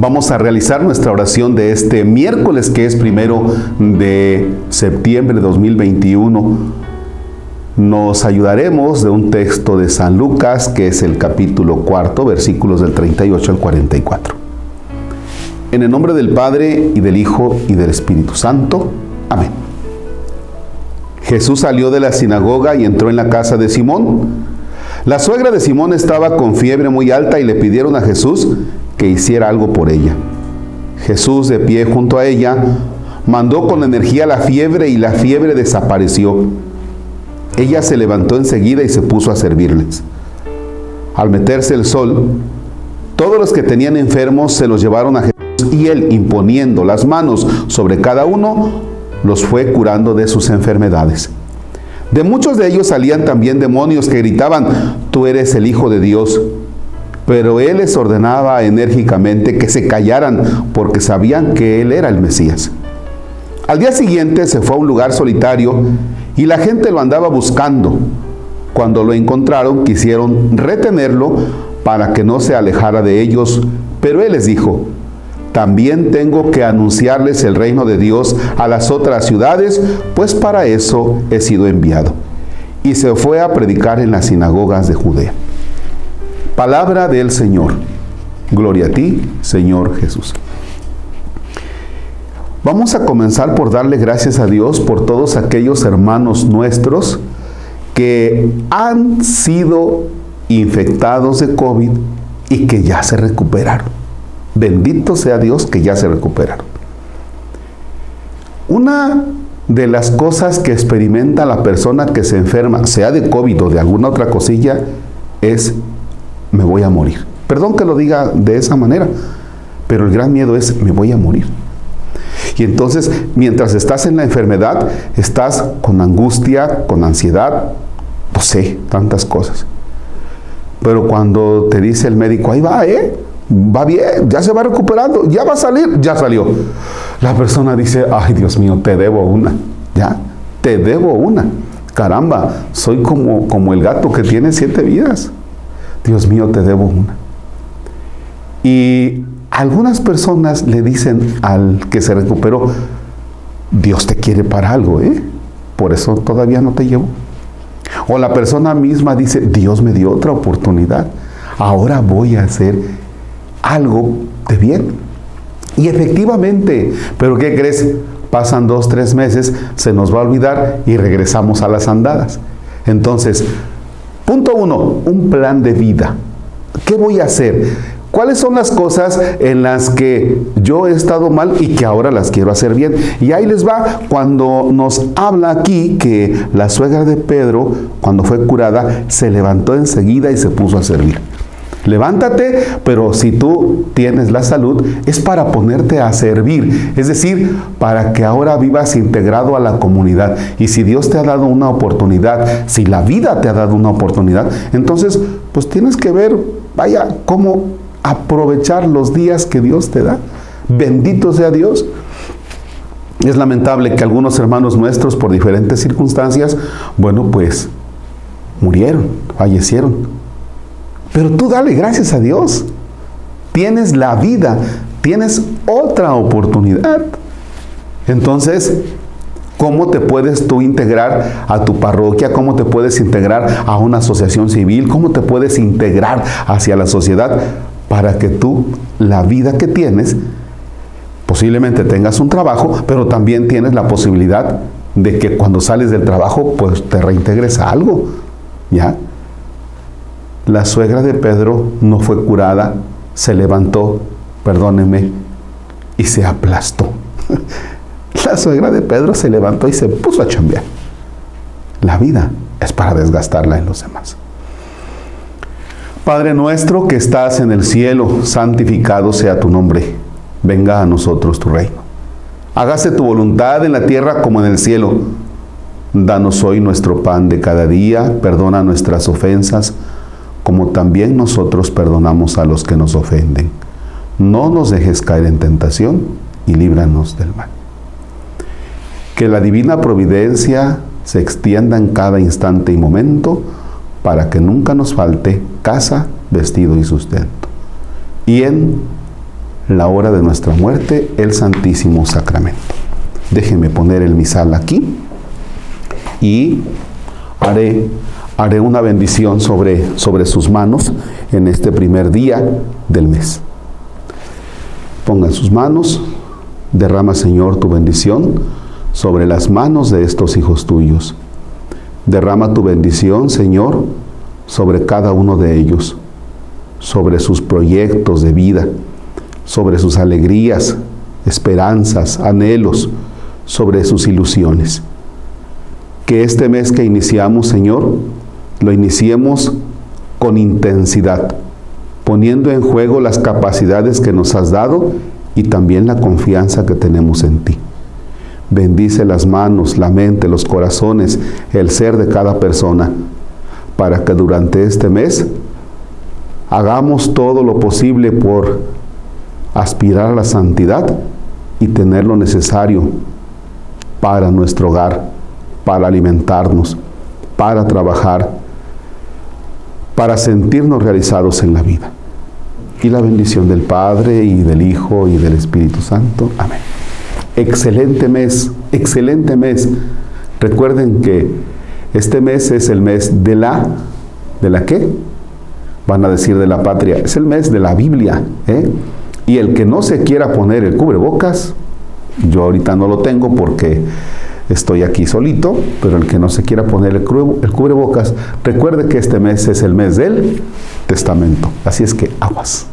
Vamos a realizar nuestra oración de este miércoles que es primero de septiembre de 2021. Nos ayudaremos de un texto de San Lucas que es el capítulo cuarto, versículos del 38 al 44. En el nombre del Padre y del Hijo y del Espíritu Santo. Amén. Jesús salió de la sinagoga y entró en la casa de Simón. La suegra de Simón estaba con fiebre muy alta y le pidieron a Jesús que hiciera algo por ella. Jesús, de pie junto a ella, mandó con energía la fiebre y la fiebre desapareció. Ella se levantó enseguida y se puso a servirles. Al meterse el sol, todos los que tenían enfermos se los llevaron a Jesús y él, imponiendo las manos sobre cada uno, los fue curando de sus enfermedades. De muchos de ellos salían también demonios que gritaban, tú eres el Hijo de Dios. Pero él les ordenaba enérgicamente que se callaran porque sabían que él era el Mesías. Al día siguiente se fue a un lugar solitario y la gente lo andaba buscando. Cuando lo encontraron quisieron retenerlo para que no se alejara de ellos, pero él les dijo, también tengo que anunciarles el reino de Dios a las otras ciudades, pues para eso he sido enviado. Y se fue a predicar en las sinagogas de Judea. Palabra del Señor. Gloria a ti, Señor Jesús. Vamos a comenzar por darle gracias a Dios por todos aquellos hermanos nuestros que han sido infectados de COVID y que ya se recuperaron. Bendito sea Dios que ya se recuperaron. Una de las cosas que experimenta la persona que se enferma, sea de COVID o de alguna otra cosilla, es me voy a morir. Perdón que lo diga de esa manera, pero el gran miedo es me voy a morir. Y entonces, mientras estás en la enfermedad, estás con angustia, con ansiedad, no sé, tantas cosas. Pero cuando te dice el médico, ahí va, ¿eh? Va bien, ya se va recuperando, ya va a salir, ya salió. La persona dice, ay Dios mío, te debo una, ya, te debo una. Caramba, soy como, como el gato que tiene siete vidas. Dios mío, te debo una. Y algunas personas le dicen al que se recuperó, Dios te quiere para algo, ¿eh? Por eso todavía no te llevo. O la persona misma dice, Dios me dio otra oportunidad, ahora voy a hacer algo de bien. Y efectivamente, pero ¿qué crees? Pasan dos, tres meses, se nos va a olvidar y regresamos a las andadas. Entonces, Punto uno, un plan de vida. ¿Qué voy a hacer? ¿Cuáles son las cosas en las que yo he estado mal y que ahora las quiero hacer bien? Y ahí les va cuando nos habla aquí que la suegra de Pedro, cuando fue curada, se levantó enseguida y se puso a servir. Levántate, pero si tú tienes la salud, es para ponerte a servir, es decir, para que ahora vivas integrado a la comunidad. Y si Dios te ha dado una oportunidad, si la vida te ha dado una oportunidad, entonces pues tienes que ver, vaya, cómo aprovechar los días que Dios te da. Bendito sea Dios. Es lamentable que algunos hermanos nuestros, por diferentes circunstancias, bueno, pues murieron, fallecieron. Pero tú dale gracias a Dios. Tienes la vida, tienes otra oportunidad. Entonces, ¿cómo te puedes tú integrar a tu parroquia? ¿Cómo te puedes integrar a una asociación civil? ¿Cómo te puedes integrar hacia la sociedad para que tú, la vida que tienes, posiblemente tengas un trabajo, pero también tienes la posibilidad de que cuando sales del trabajo, pues te reintegres a algo, ¿ya? La suegra de Pedro no fue curada, se levantó, perdóneme, y se aplastó. La suegra de Pedro se levantó y se puso a chambear. La vida es para desgastarla en los demás. Padre nuestro que estás en el cielo, santificado sea tu nombre. Venga a nosotros tu reino. Hágase tu voluntad en la tierra como en el cielo. Danos hoy nuestro pan de cada día, perdona nuestras ofensas como también nosotros perdonamos a los que nos ofenden. No nos dejes caer en tentación y líbranos del mal. Que la divina providencia se extienda en cada instante y momento para que nunca nos falte casa, vestido y sustento. Y en la hora de nuestra muerte, el Santísimo Sacramento. Déjenme poner el misal aquí y haré, haré una bendición sobre, sobre sus manos en este primer día del mes. Pongan sus manos, derrama Señor tu bendición sobre las manos de estos hijos tuyos. Derrama tu bendición, Señor, sobre cada uno de ellos, sobre sus proyectos de vida, sobre sus alegrías, esperanzas, anhelos, sobre sus ilusiones. Que este mes que iniciamos, Señor, lo iniciemos con intensidad, poniendo en juego las capacidades que nos has dado y también la confianza que tenemos en ti. Bendice las manos, la mente, los corazones, el ser de cada persona, para que durante este mes hagamos todo lo posible por aspirar a la santidad y tener lo necesario para nuestro hogar, para alimentarnos, para trabajar, para sentirnos realizados en la vida. Y la bendición del Padre y del Hijo y del Espíritu Santo. Amén. Excelente mes, excelente mes. Recuerden que este mes es el mes de la, ¿de la qué? Van a decir de la patria. Es el mes de la Biblia. ¿eh? Y el que no se quiera poner el cubrebocas, yo ahorita no lo tengo porque estoy aquí solito, pero el que no se quiera poner el, cubrebocas, recuerde que este mes es el mes del testamento. Así es que aguas.